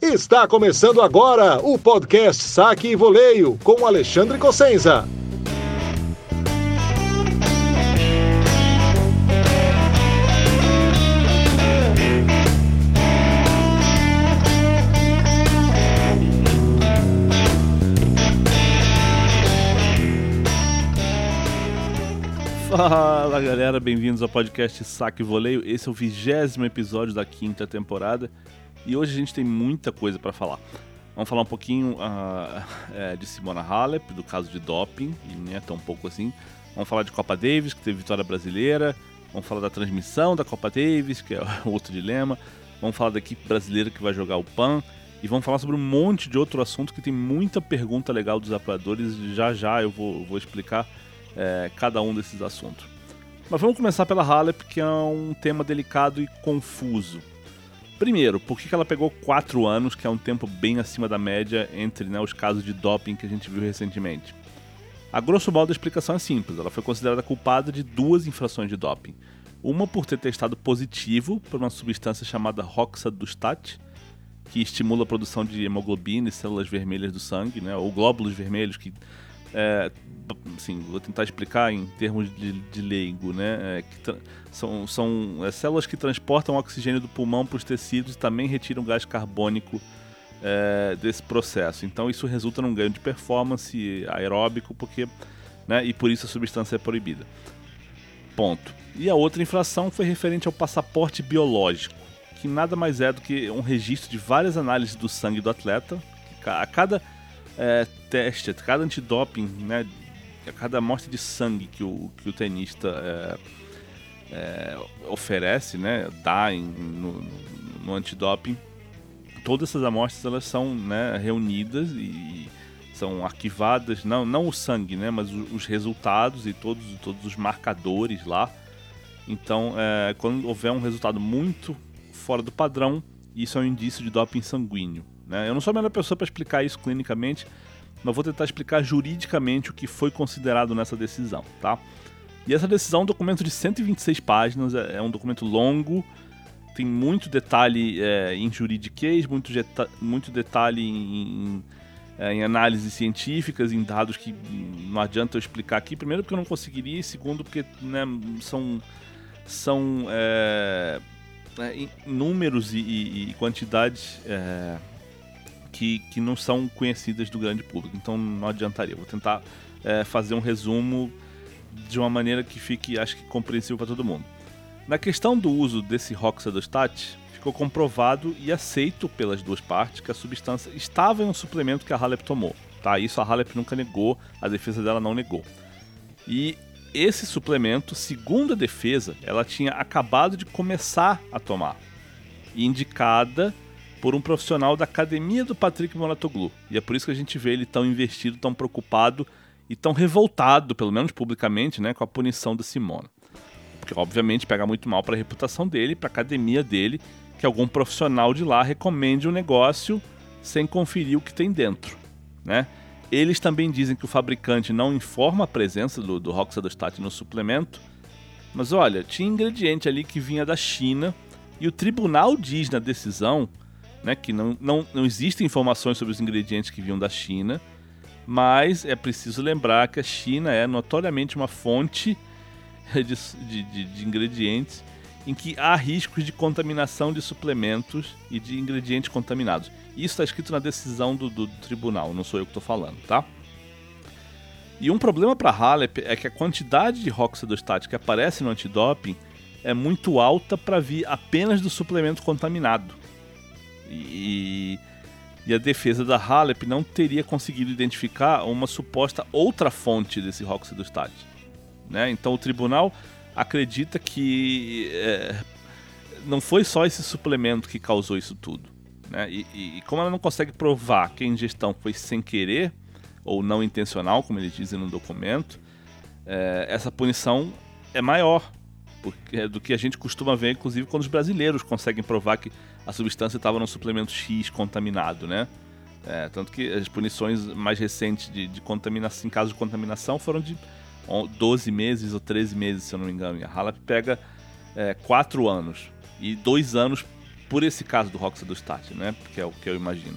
Está começando agora o podcast Saque e Voleio com Alexandre Cossenza. Fala galera, bem-vindos ao podcast Saque e Voleio. Esse é o vigésimo episódio da quinta temporada e hoje a gente tem muita coisa para falar. Vamos falar um pouquinho uh, é, de Simona Halep, do caso de doping, e nem é tão pouco assim. Vamos falar de Copa Davis, que teve vitória brasileira. Vamos falar da transmissão da Copa Davis, que é outro dilema. Vamos falar da equipe brasileira que vai jogar o PAN. E vamos falar sobre um monte de outro assunto que tem muita pergunta legal dos apoiadores. Já já eu vou, vou explicar é, cada um desses assuntos. Mas vamos começar pela Halep, que é um tema delicado e confuso. Primeiro, por que ela pegou 4 anos, que é um tempo bem acima da média entre né, os casos de doping que a gente viu recentemente? A grosso modo a explicação é simples, ela foi considerada culpada de duas infrações de doping. Uma por ter testado positivo por uma substância chamada roxadustat, que estimula a produção de hemoglobina e células vermelhas do sangue, né, ou glóbulos vermelhos que é, assim, vou tentar explicar em termos de, de leigo, né? É, são são é, células que transportam oxigênio do pulmão para os tecidos e também retiram gás carbônico é, desse processo. Então isso resulta num ganho de performance aeróbico, porque, né? E por isso a substância é proibida. Ponto. E a outra infração foi referente ao passaporte biológico, que nada mais é do que um registro de várias análises do sangue do atleta. A cada é, a cada antidoping, né, a cada amostra de sangue que o, que o tenista é, é, oferece, né, dá em, no, no antidoping, todas essas amostras elas são né, reunidas e são arquivadas, não, não o sangue, né, mas os resultados e todos, todos os marcadores lá. Então, é, quando houver um resultado muito fora do padrão, isso é um indício de doping sanguíneo. Né? Eu não sou a melhor pessoa para explicar isso clinicamente, mas vou tentar explicar juridicamente o que foi considerado nessa decisão, tá? E essa decisão é um documento de 126 páginas, é, é um documento longo, tem muito detalhe é, em juridiquês, muito, muito detalhe em, é, em análises científicas, em dados que não adianta eu explicar aqui. Primeiro porque eu não conseguiria, e segundo porque né, são, são é, é números e, e, e quantidades que, que não são conhecidas do grande público, então não adiantaria. Vou tentar é, fazer um resumo de uma maneira que fique, acho que, compreensível para todo mundo. Na questão do uso desse roxadostat, ficou comprovado e aceito pelas duas partes que a substância estava em um suplemento que a Halep tomou. Tá? Isso a Halep nunca negou, a defesa dela não negou. E esse suplemento, segundo a defesa, ela tinha acabado de começar a tomar, indicada por um profissional da academia do Patrick Moratoglu. E é por isso que a gente vê ele tão investido, tão preocupado e tão revoltado, pelo menos publicamente, né, com a punição da Simona. Porque obviamente pega muito mal para a reputação dele, para a academia dele, que algum profissional de lá recomende um negócio sem conferir o que tem dentro, né? Eles também dizem que o fabricante não informa a presença do, do Roxadostat no suplemento, mas olha, tinha ingrediente ali que vinha da China e o tribunal diz na decisão né, que não, não, não existem informações sobre os ingredientes que vinham da China, mas é preciso lembrar que a China é notoriamente uma fonte de, de, de ingredientes em que há riscos de contaminação de suplementos e de ingredientes contaminados. Isso está escrito na decisão do, do, tribunal, não sou eu que estou falando, tá? E um problema para Halep é que a quantidade de roxadostat que aparece no antidoping é muito alta para vir apenas do suplemento contaminado. E, e a defesa da Halep não teria conseguido identificar uma suposta outra fonte desse roxadostat. Né? Então o tribunal acredita que é, não foi só esse suplemento que causou isso tudo. Né? E, e, como ela não consegue provar que a ingestão foi sem querer ou não intencional, como eles dizem no documento, é, essa punição é maior porque, do que a gente costuma ver, inclusive, quando os brasileiros conseguem provar que a substância estava no suplemento X contaminado, né? É, tanto que as punições mais recentes de, de contaminação, em caso de contaminação, foram de 12 meses ou 13 meses, se eu não me engano. E a Halep pega é, 4 anos e 2 anos por esse caso do Roxadostat, né? Que é o que eu imagino.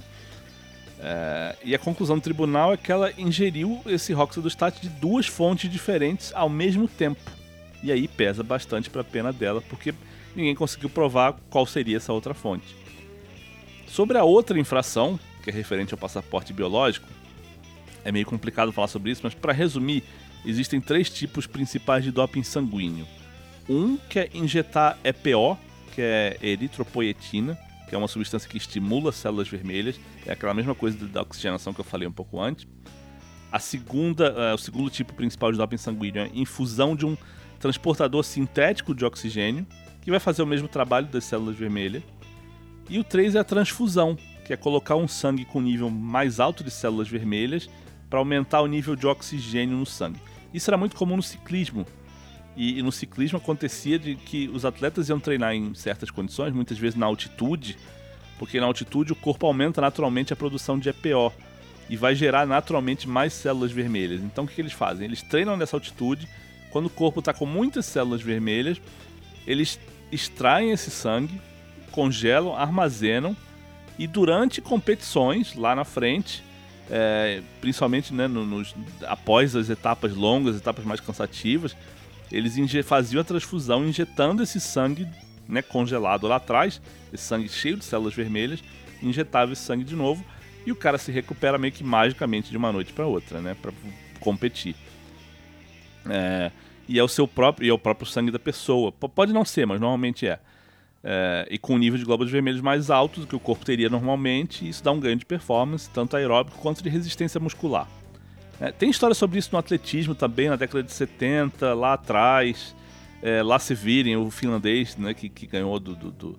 É, e a conclusão do tribunal é que ela ingeriu esse Roxadostat de duas fontes diferentes ao mesmo tempo. E aí pesa bastante para a pena dela, porque ninguém conseguiu provar qual seria essa outra fonte. Sobre a outra infração, que é referente ao passaporte biológico, é meio complicado falar sobre isso, mas para resumir, existem três tipos principais de doping sanguíneo. Um que é injetar EPO, que é eritropoetina, que é uma substância que estimula células vermelhas, é aquela mesma coisa da oxigenação que eu falei um pouco antes. A segunda, uh, o segundo tipo principal de doping sanguíneo é infusão de um transportador sintético de oxigênio, que vai fazer o mesmo trabalho das células vermelhas. E o 3 é a transfusão, que é colocar um sangue com nível mais alto de células vermelhas para aumentar o nível de oxigênio no sangue. Isso era muito comum no ciclismo. E, e, no ciclismo acontecia de que os atletas iam treinar em certas condições, muitas vezes na altitude, porque na altitude o corpo aumenta naturalmente a produção de EPO e vai gerar naturalmente mais células vermelhas. Então o que, que eles fazem? Eles treinam nessa altitude, quando o corpo está com muitas células vermelhas, eles extraem esse sangue, congelam, armazenam e durante competições lá na frente, é, principalmente né, no, nos, após as etapas longas, etapas mais cansativas, eles faziam a transfusão injetando esse sangue né, congelado lá atrás, esse sangue cheio de células vermelhas, injetava esse sangue de novo e o cara se recupera meio que magicamente de uma noite para outra, né, para competir. É, e é o seu próprio, e é o próprio sangue da pessoa. P pode não ser, mas normalmente é. é. E com um nível de glóbulos vermelhos mais alto do que o corpo teria normalmente, isso dá um ganho de performance, tanto aeróbico quanto de resistência muscular. É, tem história sobre isso no atletismo também, na década de 70, lá atrás. É, lá se virem, o finlandês, né, que, que ganhou do, do, do,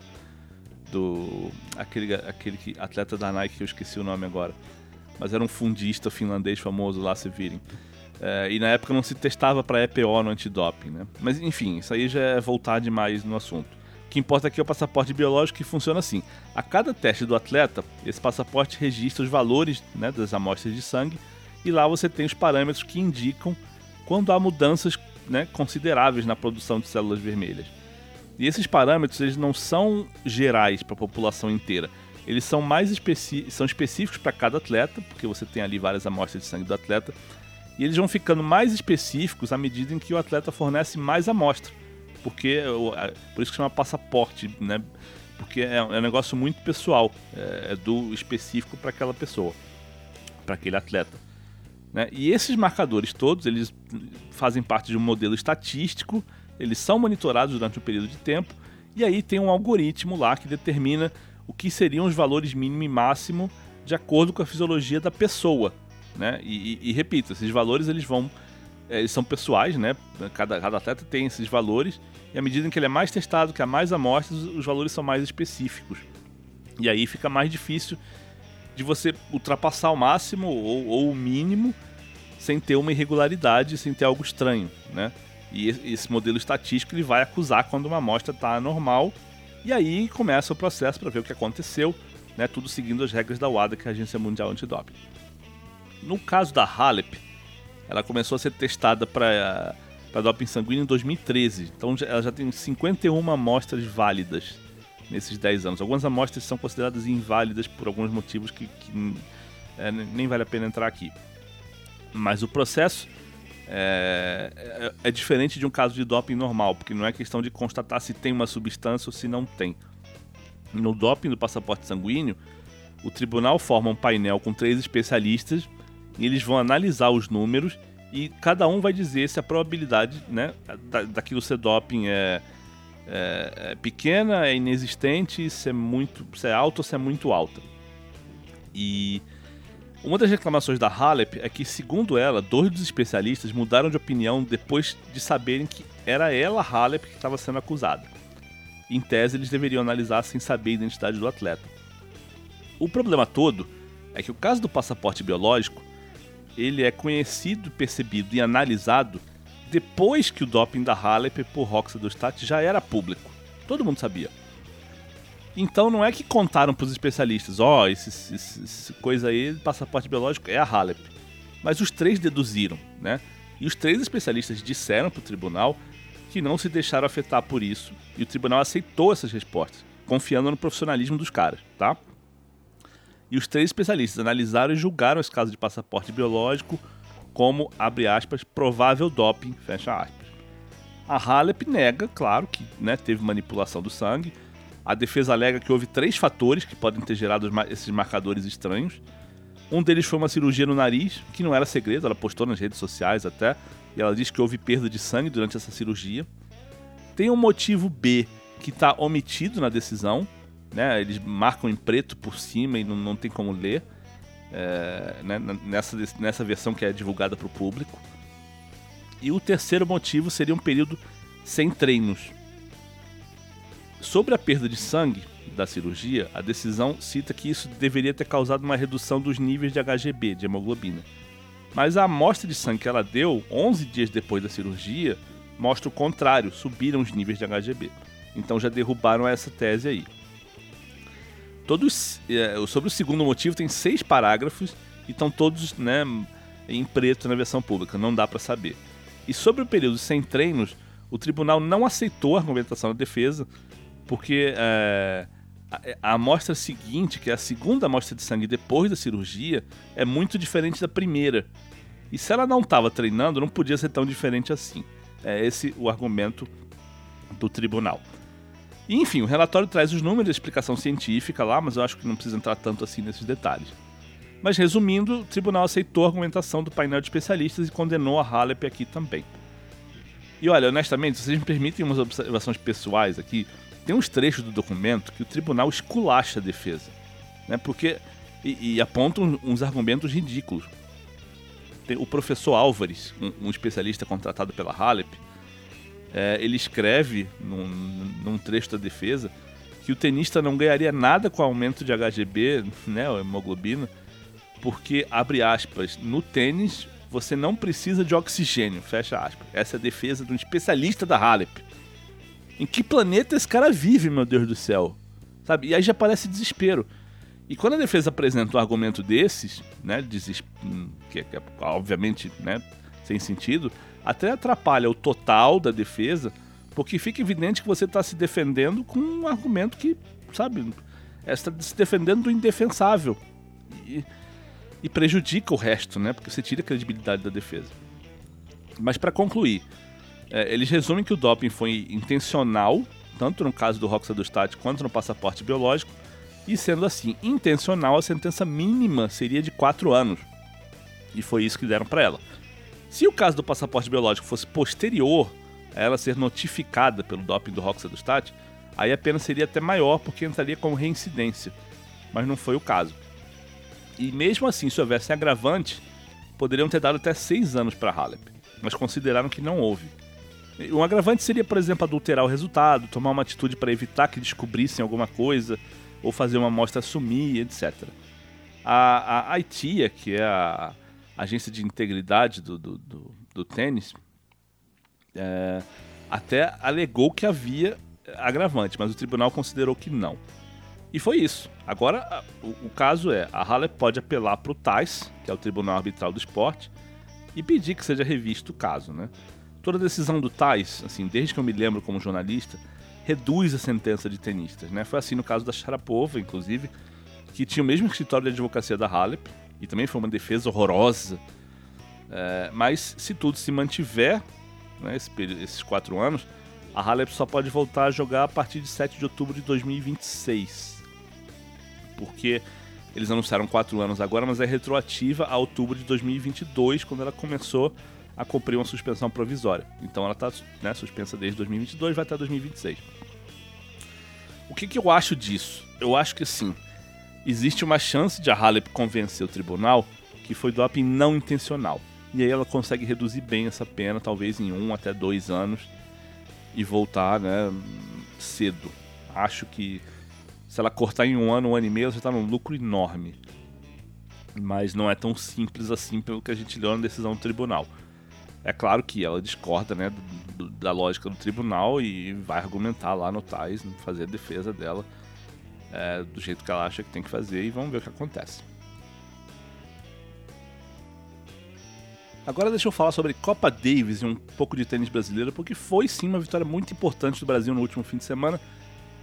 do, aquele, aquele atleta da Nike que eu esqueci o nome agora. Mas era um fundista finlandês famoso lá se virem. É, e na época não se testava para EPO no antidoping, né? Mas enfim, isso aí já é voltar demais no assunto. O que importa aqui é o passaporte biológico que funciona assim. A cada teste do atleta, esse passaporte registra os valores né, das amostras de sangue e lá você tem os parâmetros que indicam quando há mudanças né, consideráveis na produção de células vermelhas. E esses parâmetros eles não são gerais para a população inteira. Eles são mais especi são específicos para cada atleta, porque você tem ali várias amostras de sangue do atleta, e eles vão ficando mais específicos à medida em que o atleta fornece mais amostra. Porque por isso que chama passaporte, né? Porque é, é um negócio muito pessoal, é, é do específico para aquela pessoa, para aquele atleta. Né? E esses marcadores todos, eles fazem parte de um modelo estatístico, eles são monitorados durante um período de tempo, e aí tem um algoritmo lá que determina o que seriam os valores mínimo e máximo de acordo com a fisiologia da pessoa né? E, e, e repito, esses valores eles vão, é, eles são pessoais, né? Cada, cada atleta tem esses valores e à medida em que ele é mais testado, que há mais amostras, os valores são mais específicos. E aí fica mais difícil de você ultrapassar o máximo ou, ou o mínimo sem ter uma irregularidade, sem ter algo estranho, né? E esse modelo estatístico ele vai acusar quando uma amostra está anormal e aí começa o processo para ver o que aconteceu, né? Tudo seguindo as regras da WADA, que é a Agência Mundial Antidoping. No caso da Halep, ela começou a ser testada para doping sanguíneo em 2013. Então ela já tem 51 amostras válidas nesses 10 anos. Algumas amostras são consideradas inválidas por alguns motivos que, que é, nem vale a pena entrar aqui. Mas o processo é, é, é, diferente de um caso de doping normal, porque não é questão de constatar se tem uma substância ou se não tem. No doping do passaporte sanguíneo, o tribunal forma um painel com três especialistas e eles vão analisar os números e cada um vai dizer se a probabilidade né, da, daquilo ser doping é, é, é, pequena, é inexistente, se é muito, se é alta ou se é muito alta. E uma das reclamações da Halep é que, segundo ela, dois dos especialistas mudaram de opinião depois de saberem que era ela, Halep, que estava sendo acusada. Em tese, eles deveriam analisar sem saber a identidade do atleta. O problema todo é que o caso do passaporte biológico ele é conhecido, percebido e analisado depois que o doping da Halep por Roxadostat já era público. Todo mundo sabia. Então não é que contaram para os especialistas, ó, oh, esse, esse, esse, coisa aí, passaporte biológico é a Halep. Mas os três deduziram, né? E os três especialistas disseram para o tribunal que não se deixaram afetar por isso e o tribunal aceitou essas respostas. confiando no profissionalismo dos caras, tá? E os três especialistas analisaram e julgaram esse caso de passaporte biológico como, abre aspas, provável doping, fecha aspas. A Halep nega, claro, que né, teve manipulação do sangue. A defesa alega que houve três fatores que podem ter gerado esses marcadores estranhos. Um deles foi uma cirurgia no nariz, que não era segredo, ela postou nas redes sociais até, e ela diz que houve perda de sangue durante essa cirurgia. Tem um motivo B que está omitido na decisão, né? Eles marcam em preto por cima e não, não tem como ler é, né? nessa, nessa versão que é divulgada para o público. E o terceiro motivo seria um período sem treinos. Sobre a perda de sangue da cirurgia, a decisão cita que isso deveria ter causado uma redução dos níveis de HGB, de hemoglobina. Mas a amostra de sangue que ela deu, 11 dias depois da cirurgia, mostra o contrário, subiram os níveis de HGB. Então já derrubaram essa tese aí. Todos, é, sobre o segundo motivo, tem seis parágrafos e estão todos né, em preto na versão pública, não dá para saber. E sobre o período sem treinos, o tribunal não aceitou a argumentação da defesa, porque é, a, a amostra seguinte, que é a segunda amostra de sangue depois da cirurgia, é muito diferente da primeira. E se ela não estava treinando, não podia ser tão diferente assim. É esse o argumento do tribunal. E, enfim, o relatório traz os números a explicação científica lá, mas eu acho que não precisa entrar tanto assim nesses detalhes. Mas resumindo, o tribunal aceitou a argumentação do painel de especialistas e condenou a Halep aqui também. E olha, honestamente, se vocês me permitem umas observações pessoais aqui, tem uns trechos do documento que o tribunal esculacha a defesa, né? Porque e, e aponta uns argumentos ridículos. Tem o professor Álvares, um, um especialista contratado pela Halep, é, ele escreve num, num, trecho da defesa que o tenista não ganharia nada com o aumento de HGB, né, hemoglobina, porque, abre aspas, no tênis você não precisa de oxigênio, fecha aspas. Essa é a defesa de um especialista da Halep. Em que planeta esse cara vive, meu Deus do céu? Sabe? E aí já parece desespero. E quando a defesa apresenta um argumento desses, né, desesp... que, que é obviamente né, sem sentido, até atrapalha o total da defesa, porque fica evidente que você está se defendendo com um argumento que, sabe, está se defendendo do indefensável. E, e prejudica o resto, né? Porque você tira a credibilidade da defesa. Mas para concluir, é, eles resumem que o doping foi intencional, tanto no caso do Roxadustat quanto no passaporte biológico, e sendo assim intencional, a sentença mínima seria de 4 anos. E foi isso que deram para ela. Se o caso do passaporte biológico fosse posterior a ela ser notificada pelo doping do Roxadustat, aí a pena seria até maior porque entraria como reincidência. Mas não foi o caso. E mesmo assim, se houvesse agravante, poderiam ter dado até seis anos para Halep, mas consideraram que não houve. Um agravante seria, por exemplo, adulterar o resultado, tomar uma atitude para evitar que descobrissem alguma coisa, ou fazer uma amostra sumir, etc. A, a ITIA, que é a agência de integridade do, do, do, do tênis, é, até alegou que havia agravante, mas o tribunal considerou que não. E foi isso. Agora, o, o caso é, a Halep pode apelar para o TAIS, que é o Tribunal Arbitral do Esporte, e pedir que seja revisto o caso, né? Toda decisão do TAIS, assim, desde que eu me lembro como jornalista, reduz a sentença de tenistas, né? Foi assim no caso da Sharapova, inclusive, que tinha o mesmo escritório de advocacia da Halep, e também foi uma defesa horrorosa. É, mas se tudo se mantiver, né, esse, esses quatro anos, a Halep só pode voltar a jogar a partir de 7 de outubro de 2026. Porque eles anunciaram quatro anos agora, mas é retroativa a outubro de 2022, quando ela começou a cumprir uma suspensão provisória. Então ela está né, suspensa desde 2022, vai até 2026. O que, que eu acho disso? Eu acho que sim existe uma chance de a Halep convencer o tribunal que foi doping não intencional. E aí ela consegue reduzir bem essa pena, talvez em um até dois anos, e voltar né, cedo. Acho que se ela cortar em um ano, um ano e meio, você está num lucro enorme. Mas não é tão simples assim pelo que a gente leu na decisão do tribunal. É claro que ela discorda né, da lógica do tribunal e vai argumentar lá no TAIS, fazer a defesa dela é, do jeito que ela acha que tem que fazer e vamos ver o que acontece. Agora deixa eu falar sobre Copa Davis e um pouco de tênis brasileiro, porque foi sim uma vitória muito importante do Brasil no último fim de semana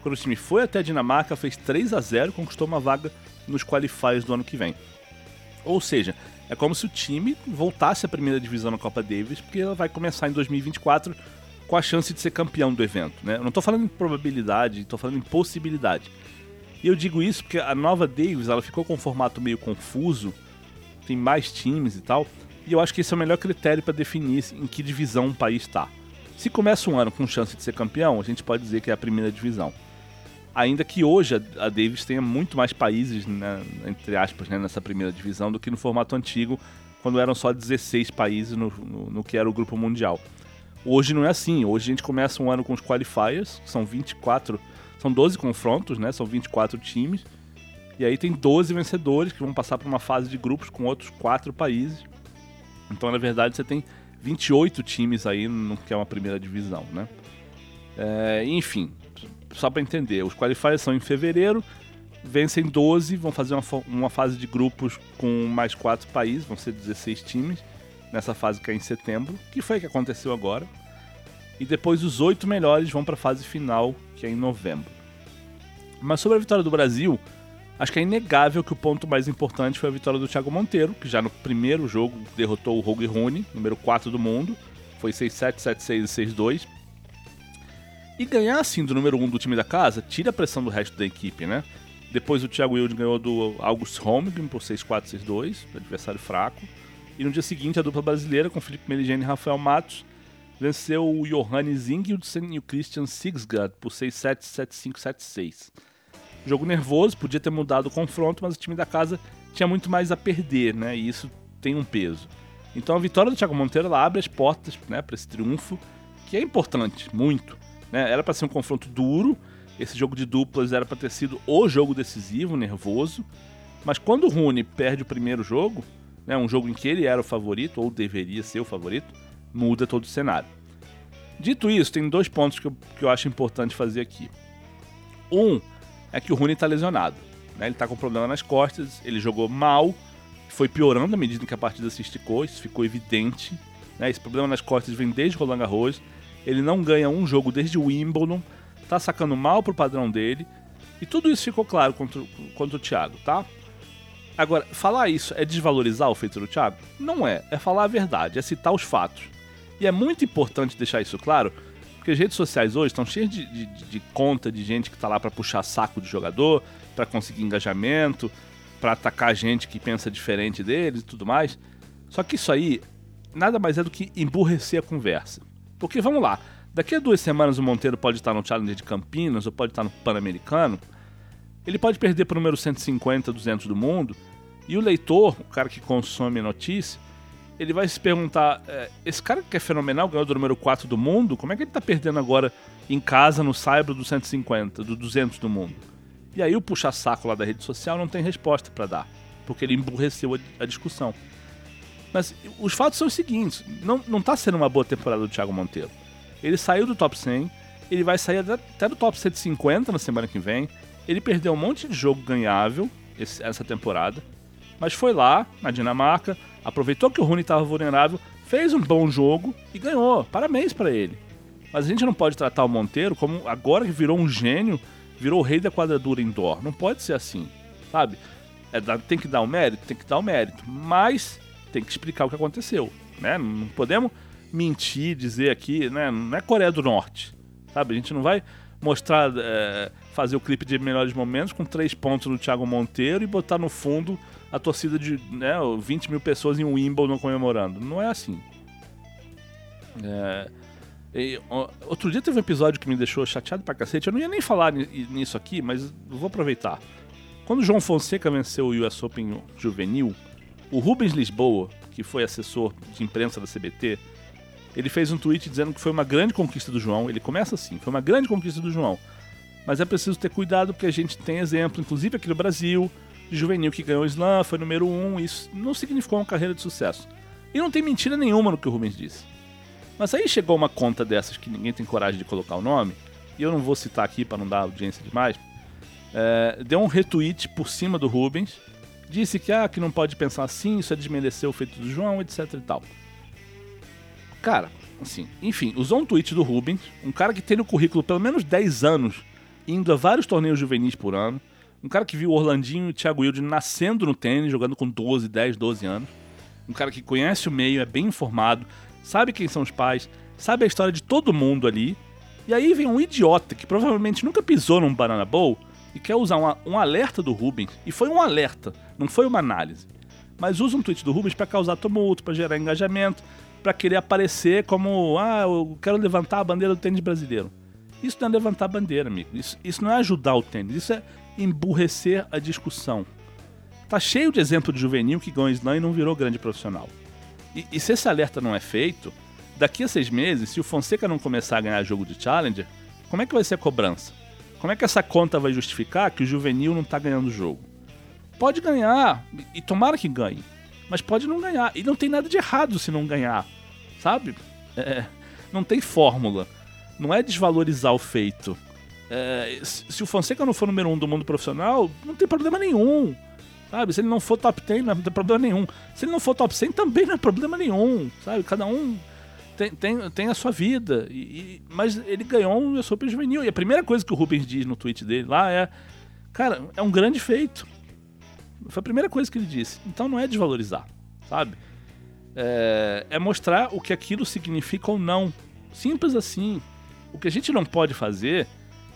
quando o time foi até a Dinamarca, fez 3 a 0 conquistou uma vaga nos qualifiers do ano que vem. Ou seja, é como se o time voltasse à primeira divisão na Copa Davis, porque ela vai começar em 2024 com a chance de ser campeão do evento. Né? Eu não estou falando em probabilidade, estou falando em possibilidade. E eu digo isso porque a nova Davis ela ficou com um formato meio confuso, tem mais times e tal, e eu acho que esse é o melhor critério para definir em que divisão um país está. Se começa um ano com chance de ser campeão, a gente pode dizer que é a primeira divisão ainda que hoje a, Davis tenha muito mais países, né, entre aspas, né, nessa primeira divisão do que no formato antigo, quando eram só 16 países no, no, no, que era o grupo mundial. Hoje não é assim, hoje a gente começa um ano com os qualifiers, que são 24, são 12 confrontos, né, são 24 times, e aí tem 12 vencedores que vão passar para uma fase de grupos com outros 4 países. Então, na verdade, você tem 28 times aí no que é uma primeira divisão, né? É, enfim, só para entender, os qualifiers são em fevereiro, vencem 12, vão fazer uma, uma fase de grupos com mais quatro países, vão ser 16 times, nessa fase que é em setembro, que foi o que aconteceu agora. E depois os oito melhores vão para a fase final, que é em novembro. Mas sobre a vitória do Brasil, acho que é inegável que o ponto mais importante foi a vitória do Thiago Monteiro, que já no primeiro jogo derrotou o Rogue Rune, número 4 do mundo. Foi 6-7, 7-6 e 6-2. E ganhar assim do número 1 um do time da casa, tira a pressão do resto da equipe, né? Depois o Thiago Wilde ganhou do August Holmgren por 6-4, 6-2, adversário fraco. E no dia seguinte a dupla brasileira com Felipe Meligeni e Rafael Matos venceu o Johannes Ingildsen e o Christian Sigsgaard por 6-7, 7-5, 7-6. Jogo nervoso, podia ter mudado o confronto, mas o time da casa tinha muito mais a perder, né? E isso tem um peso. Então a vitória do Thiago Monteiro abre as portas né, para esse triunfo, que é importante, muito. Né? Era para ser um confronto duro. Esse jogo de duplas era para ter sido o jogo decisivo, nervoso. Mas quando o Rune perde o primeiro jogo, né, um jogo em que ele era o favorito, ou deveria ser o favorito, muda todo o cenário. Dito isso, tem dois pontos que eu, que eu acho importante fazer aqui. Um é que o Rune está lesionado. Né? Ele está com problema nas costas, ele jogou mal, foi piorando à medida que a partida se esticou, isso ficou evidente. Né? Esse problema nas costas vem desde Roland Garros ele não ganha um jogo desde o Wimbledon, tá sacando mal pro padrão dele. E tudo isso ficou claro contra, contra o Thiago, tá? Agora, falar isso é desvalorizar o feito do Thiago? Não é, é falar a verdade, é citar os fatos. E é muito importante deixar isso claro, porque as redes sociais hoje estão cheias de, de, de conta de gente que tá lá para puxar saco de jogador, para conseguir engajamento, para atacar gente que pensa diferente deles e tudo mais. Só que isso aí nada mais é do que emburrecer a conversa. Porque vamos lá, daqui a duas semanas o Monteiro pode estar no Challenger de Campinas ou pode estar no Pan-Americano. Ele pode perder para o número 150, 200 do mundo. E o leitor, o cara que consome notícia, ele vai se perguntar: é, esse cara que é fenomenal, ganhou do número 4 do mundo, como é que ele está perdendo agora em casa no Saibro do 150, do 200 do mundo? E aí o puxa-saco lá da rede social não tem resposta para dar, porque ele emburreceu a, a discussão. Mas os fatos são os seguintes: não, não tá sendo uma boa temporada do Thiago Monteiro. Ele saiu do top 100, ele vai sair até do top 150 na semana que vem. Ele perdeu um monte de jogo ganhável esse, essa temporada, mas foi lá, na Dinamarca, aproveitou que o Rune estava vulnerável, fez um bom jogo e ganhou. Parabéns para ele. Mas a gente não pode tratar o Monteiro como agora que virou um gênio, virou o rei da quadradura indoor. Não pode ser assim, sabe? É, tem que dar o mérito, tem que dar o mérito. Mas tem que explicar o que aconteceu, né? Não podemos mentir, dizer aqui, né? Não é Coreia do Norte, sabe? A gente não vai mostrar, é, fazer o clipe de melhores momentos com três pontos do Thiago Monteiro e botar no fundo a torcida de né, 20 mil pessoas em Wimbledon comemorando. Não é assim. É, e, outro dia teve um episódio que me deixou chateado pra cacete. Eu não ia nem falar nisso aqui, mas vou aproveitar. Quando João Fonseca venceu o US Open juvenil, o Rubens Lisboa, que foi assessor de imprensa da CBT, ele fez um tweet dizendo que foi uma grande conquista do João. Ele começa assim: foi uma grande conquista do João. Mas é preciso ter cuidado porque a gente tem exemplo, inclusive aqui no Brasil, juvenil que ganhou o slam, foi número um. Isso não significou uma carreira de sucesso. E não tem mentira nenhuma no que o Rubens disse. Mas aí chegou uma conta dessas que ninguém tem coragem de colocar o nome, e eu não vou citar aqui para não dar audiência demais. É, deu um retweet por cima do Rubens disse que, ah, que não pode pensar assim, isso é desmerecer o feito do João, etc e tal. Cara, assim, enfim, usou um tweet do Rubens, um cara que tem no currículo pelo menos 10 anos indo a vários torneios juvenis por ano. Um cara que viu Orlandinho e o Thiago Wilde nascendo no tênis, jogando com 12, 10, 12 anos. Um cara que conhece o meio, é bem informado, sabe quem são os pais, sabe a história de todo mundo ali. E aí vem um idiota que provavelmente nunca pisou num Banana Bowl e quer usar um, um alerta do Rubens. E foi um alerta, não foi uma análise. Mas usa um tweet do Rubens para causar tumulto, para gerar engajamento, para querer aparecer como, ah, eu quero levantar a bandeira do tênis brasileiro. Isso não é levantar a bandeira, amigo. Isso, isso não é ajudar o tênis. Isso é emburrecer a discussão. Tá cheio de exemplo de juvenil que ganhou slam e não virou grande profissional. E, e, se esse alerta não é feito, daqui a seis meses, se o Fonseca não começar a ganhar jogo de Challenger, como é que vai ser a cobrança? Como é que essa conta vai justificar que o juvenil não tá ganhando o jogo? Pode ganhar, e tomara que ganhe, mas pode não ganhar. E não tem nada de errado se não ganhar, sabe? É, não tem fórmula. Não é desvalorizar o feito. É, se o Fonseca não for número um do mundo profissional, não tem problema nenhum. Sabe? Se ele não for top 10, não tem problema nenhum. Se ele não for top 100, também não é problema nenhum. Sabe? Cada um tem, tem, tem a sua vida. E, e, mas ele ganhou um US Open juvenil. E a primeira coisa que o Rubens diz no tweet dele lá é: Cara, é um grande feito. Foi a primeira coisa que ele disse. Então não é desvalorizar, sabe? É, é mostrar o que aquilo significa ou não. Simples assim. O que a gente não pode fazer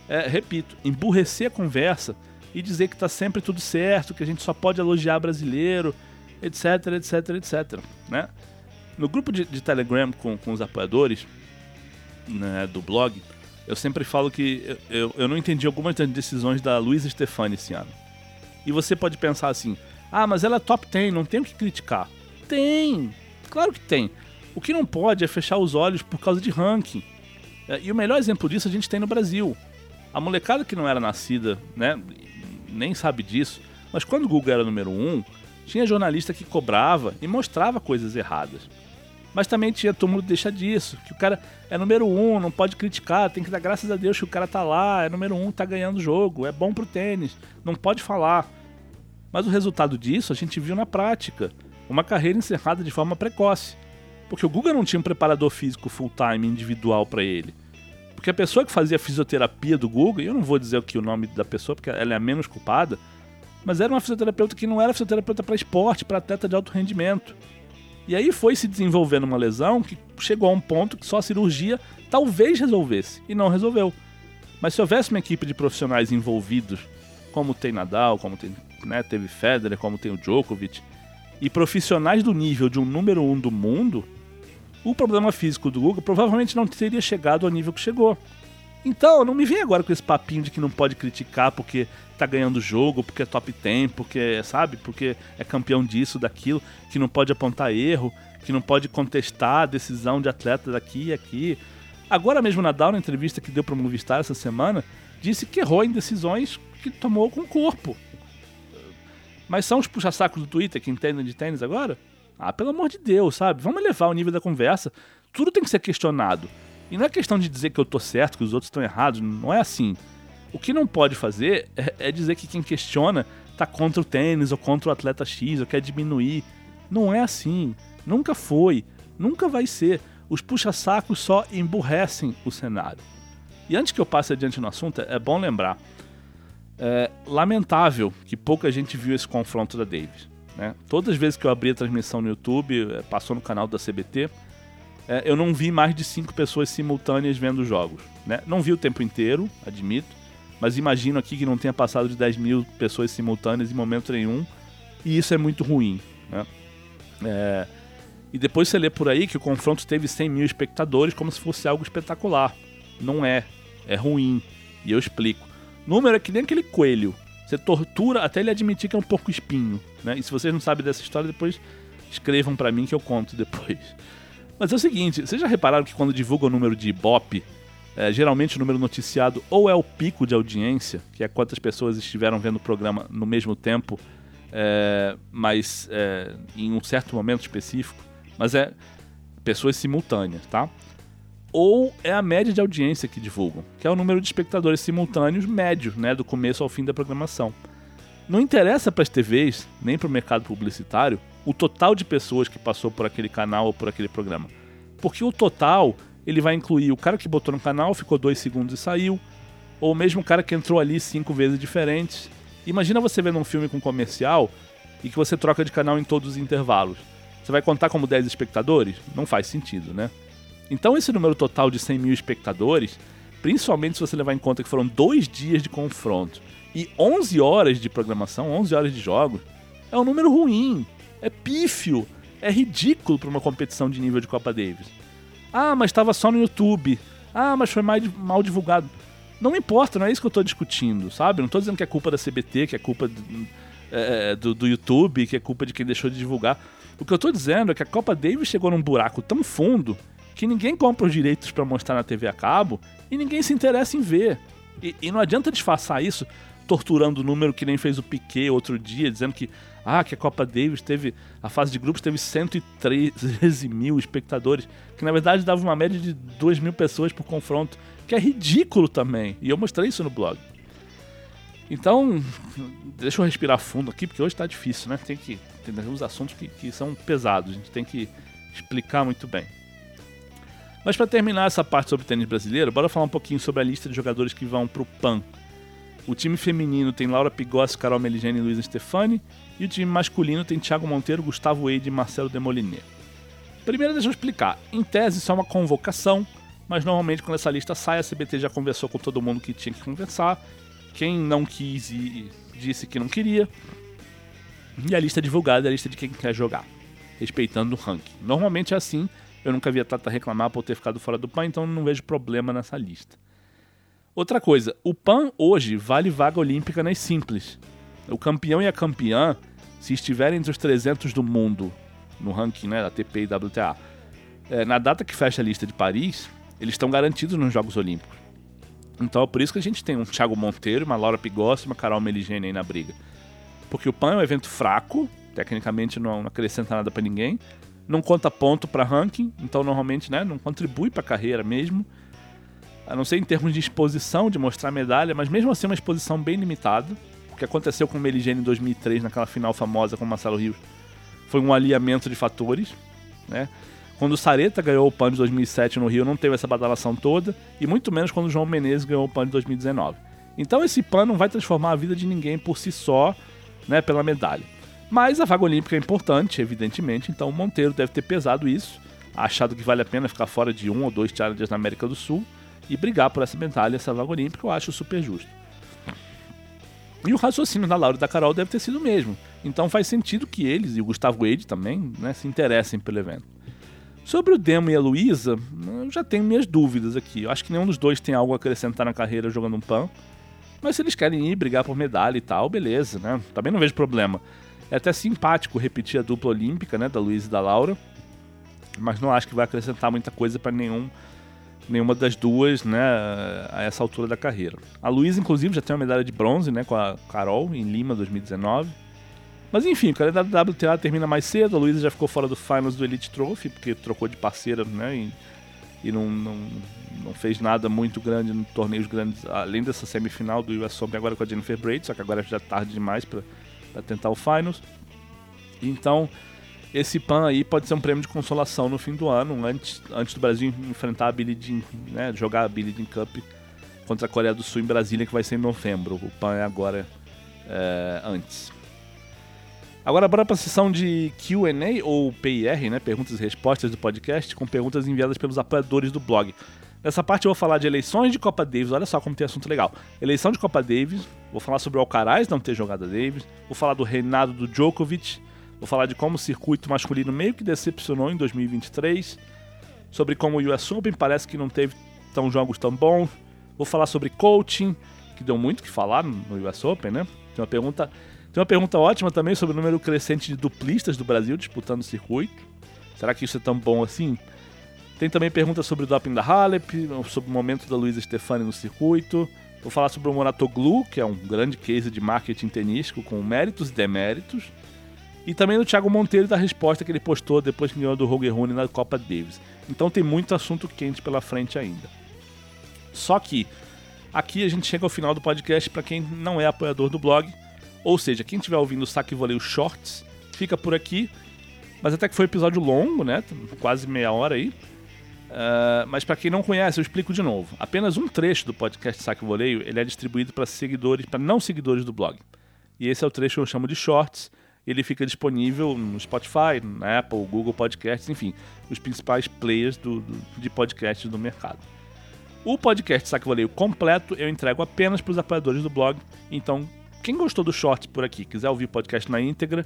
é, repito, emburrecer a conversa e dizer que está sempre tudo certo, que a gente só pode elogiar brasileiro, etc, etc, etc. Né? No grupo de, de Telegram com, com os apoiadores né, do blog, eu sempre falo que eu, eu não entendi algumas das decisões da Luísa Stefani esse ano. E você pode pensar assim: ah, mas ela é top 10, não tem o que criticar. Tem! Claro que tem. O que não pode é fechar os olhos por causa de ranking. É, e o melhor exemplo disso a gente tem no Brasil. A molecada que não era nascida, né, nem sabe disso, mas quando o Google era número um, tinha jornalista que cobrava e mostrava coisas erradas. Mas também tinha todo mundo deixa disso, que o cara é número um, não pode criticar, tem que dar graças a Deus que o cara tá lá, é número um, tá ganhando o jogo, é bom pro tênis, não pode falar. Mas o resultado disso a gente viu na prática, uma carreira encerrada de forma precoce, porque o Guga não tinha um preparador físico full-time individual para ele. Porque a pessoa que fazia fisioterapia do Google, eu não vou dizer aqui o nome da pessoa porque ela é a menos culpada, mas era uma fisioterapeuta que não era fisioterapeuta para esporte, para atleta de alto rendimento. E aí foi se desenvolvendo uma lesão que chegou a um ponto que só a cirurgia talvez resolvesse, e não resolveu. Mas se houvesse uma equipe de profissionais envolvidos, como tem Nadal, como tem, né, teve Federer, como tem o Djokovic, e profissionais do nível de um número um do mundo, o problema físico do Guga provavelmente não teria chegado ao nível que chegou. Então, não me vem agora com esse papinho de que não pode criticar porque tá ganhando jogo, porque é top 10, porque, sabe, porque é campeão disso, daquilo, que não pode apontar erro, que não pode contestar a decisão de atleta daqui e aqui. Agora mesmo Nadal, na entrevista que deu para o Movistar essa semana, disse que errou em decisões que tomou com o corpo. Mas são os puxa-sacos do Twitter que entendem de tênis agora? Ah, pelo amor de Deus, sabe? Vamos elevar o nível da conversa. Tudo tem que ser questionado. E não é questão de dizer que eu tô certo, que os outros estão errados. Não é assim. O que não pode fazer é, é dizer que quem questiona tá contra o tênis ou contra o atleta X ou quer diminuir. Não é assim. Nunca foi. Nunca vai ser. Os puxa-sacos só emburrecem o cenário. E antes que eu passe adiante no assunto, é bom lembrar. É lamentável que pouca gente viu esse confronto da Davis. Né? Todas as vezes que eu abri a transmissão no YouTube, é, passou no canal da CBT, é, eu não vi mais de cinco pessoas simultâneas vendo os jogos. Né? Não vi o tempo inteiro, admito, mas imagino aqui que não tenha passado de 10 mil pessoas simultâneas em momento nenhum, e isso é muito ruim. Né? É, e depois você lê por aí que o confronto teve 100 mil espectadores como se fosse algo espetacular. Não é, é ruim, e eu explico. Número é que nem aquele coelho. Você tortura até ele admitir que é um porco espinho. Né? E se vocês não sabem dessa história, depois escrevam para mim que eu conto depois. Mas é o seguinte, vocês já repararam que quando divulga o número de Ibope, é, geralmente o número noticiado ou é o pico de audiência, que é quantas pessoas estiveram vendo o programa no mesmo tempo, é, mas é, em um certo momento específico, mas é pessoas simultâneas, tá? Ou é a média de audiência que divulgam, que é o número de espectadores simultâneos médio, né, do começo ao fim da programação. Não interessa para as TVs, nem para o mercado publicitário, o total de pessoas que passou por aquele canal ou por aquele programa. Porque o total, ele vai incluir o cara que botou no canal, ficou dois segundos e saiu, ou o mesmo cara que entrou ali cinco vezes diferentes. Imagina você vendo um filme com comercial e que você troca de canal em todos os intervalos. Você vai contar como 10 espectadores? Não faz sentido, né? Então esse número total de 100 mil espectadores, principalmente se você levar em conta que foram dois dias de confronto e 11 horas de programação, 11 horas de jogos, é um número ruim, é pífio, é ridículo para uma competição de nível de Copa Davis. Ah, mas estava só no YouTube. Ah, mas foi mal divulgado. Não importa, não é isso que eu estou discutindo, sabe? Não estou dizendo que é culpa da CBT, que é culpa do, é, do, do, YouTube, que é culpa de quem deixou de divulgar. O que eu estou dizendo é que a Copa Davis chegou num buraco tão fundo que ninguém compra os direitos para mostrar na TV a cabo e ninguém se interessa em ver. E, e não adianta disfarçar isso torturando o número que nem fez o Piquet outro dia, dizendo que ah, que a Copa Davis teve. A fase de grupos teve 113 mil espectadores, que na verdade dava uma média de 2 mil pessoas por confronto, que é ridículo também. E eu mostrei isso no blog. Então, deixa eu respirar fundo aqui, porque hoje tá difícil, né? Tem que. Tem uns assuntos que, que são pesados, a gente tem que explicar muito bem. Mas para terminar essa parte sobre tênis brasileiro, bora falar um pouquinho sobre a lista de jogadores que vão pro PAN, o time feminino tem Laura Pigossi, Carol Meligeni e Luísa Stefani. E o time masculino tem Thiago Monteiro, Gustavo Eide e Marcelo Demoliner. Primeiro, deixa eu explicar. Em tese, isso é uma convocação, mas normalmente quando essa lista sai, a CBT já conversou com todo mundo que tinha que conversar. Quem não quis e disse que não queria. E a lista divulgada é a lista de quem quer jogar, respeitando o ranking. Normalmente é assim. Eu nunca vi a Tata reclamar por ter ficado fora do PAN, então não vejo problema nessa lista. Outra coisa, o PAN hoje vale vaga olímpica nas simples. O campeão e a campeã, se estiverem entre os 300 do mundo, no ranking né, da ATP e WTA, é, na data que fecha a lista de Paris, eles estão garantidos nos Jogos Olímpicos. Então é por isso que a gente tem um Thiago Monteiro, uma Laura Pigossi uma Carol Meligeni aí na briga. Porque o PAN é um evento fraco, tecnicamente não, não acrescenta nada para ninguém, não conta ponto para ranking, então normalmente né, não contribui para a carreira mesmo a não ser em termos de exposição, de mostrar medalha, mas mesmo assim uma exposição bem limitada. O que aconteceu com o Meligene em 2003, naquela final famosa com o Marcelo Rios, foi um alinhamento de fatores, né? Quando o Sareta ganhou o PAN de 2007 no Rio, não teve essa badalação toda, e muito menos quando o João Menezes ganhou o PAN de 2019. Então esse PAN não vai transformar a vida de ninguém por si só, né, pela medalha. Mas a vaga olímpica é importante, evidentemente, então o Monteiro deve ter pesado isso, achado que vale a pena ficar fora de um ou dois challengers na América do Sul, e brigar por essa medalha, essa vaga olímpica, eu acho super justo. E o raciocínio da Laura e da Carol deve ter sido o mesmo. Então faz sentido que eles e o Gustavo Eide também né, se interessem pelo evento. Sobre o Demo e a Luísa, eu já tenho minhas dúvidas aqui. Eu acho que nenhum dos dois tem algo a acrescentar na carreira jogando um pan. Mas se eles querem ir brigar por medalha e tal, beleza, né? Também não vejo problema. É até simpático repetir a dupla olímpica, né, da Luísa e da Laura. Mas não acho que vai acrescentar muita coisa para nenhum nenhuma das duas, né, a essa altura da carreira. A Luísa, inclusive, já tem uma medalha de bronze, né, com a Carol em Lima 2019. Mas enfim, o calendário da WTA termina mais cedo. A Luísa já ficou fora do finals do Elite Trophy, porque trocou de parceira, né, e, e não, não, não, fez nada muito grande em torneios grandes, além dessa semifinal do US Open agora com a Jennifer Braid, só que agora já é tarde demais para tentar o finals. Então, esse PAN aí pode ser um prêmio de consolação no fim do ano, antes, antes do Brasil enfrentar a Billie Jean, né, jogar a Billie Jean Cup contra a Coreia do Sul em Brasília, que vai ser em novembro. O PAN é agora é, antes. Agora bora para a sessão de Q&A ou PIR, né, perguntas e respostas do podcast, com perguntas enviadas pelos apoiadores do blog. Nessa parte eu vou falar de eleições de Copa Davis, olha só como tem assunto legal. Eleição de Copa Davis, vou falar sobre o Alcaraz não ter jogado a Davis, vou falar do reinado do Djokovic, Vou falar de como o circuito masculino meio que decepcionou em 2023, sobre como o US Open parece que não teve tão jogos tão bons. Vou falar sobre coaching, que deu muito que falar no US Open, né? Tem uma pergunta, tem uma pergunta ótima também sobre o número crescente de duplistas do Brasil disputando o circuito. Será que isso é tão bom assim? Tem também perguntas sobre o doping da Halep, sobre o momento da Luísa Stefani no circuito. Vou falar sobre o Moratoglu, que é um grande case de marketing tenístico com méritos e deméritos. E também do Thiago Monteiro da resposta que ele postou depois que ganhou do Roger Rooney na Copa Davis. Então tem muito assunto quente pela frente ainda. Só que aqui a gente chega ao final do podcast para quem não é apoiador do blog. Ou seja, quem estiver ouvindo o Saque Voleio Shorts, fica por aqui. Mas até que foi um episódio longo, né? Quase meia hora aí. Uh, mas para quem não conhece, eu explico de novo. Apenas um trecho do podcast Saque Voleio ele é distribuído para seguidores, para não seguidores do blog. E esse é o trecho que eu chamo de Shorts. Ele fica disponível no Spotify, na Apple, Google Podcasts, enfim, os principais players do, do, de podcasts do mercado. O podcast Saque Voleio completo eu entrego apenas para os apoiadores do blog. Então, quem gostou do Shorts por aqui, quiser ouvir o podcast na íntegra,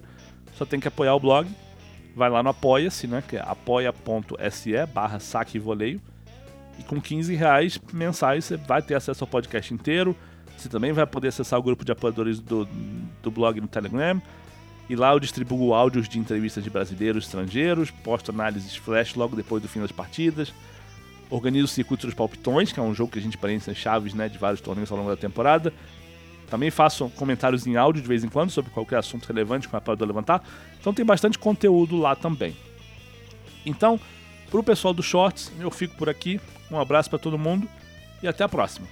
só tem que apoiar o blog vai lá no Apoia-se, né? Que é apoia.se barra saque e voleio. E com 15 reais mensais você vai ter acesso ao podcast inteiro. Você também vai poder acessar o grupo de apoiadores do, do blog no Telegram. E lá eu distribuo áudios de entrevistas de brasileiros e estrangeiros, posto análises flash logo depois do fim das partidas. Organizo o Circuito dos Palpitões, que é um jogo que a gente preenche chaves né, de vários torneios ao longo da temporada. Também faço comentários em áudio de vez em quando sobre qualquer assunto relevante que o apoiador levantar. Então tem bastante conteúdo lá também. Então, para o pessoal do Shorts, eu fico por aqui. Um abraço para todo mundo e até a próxima.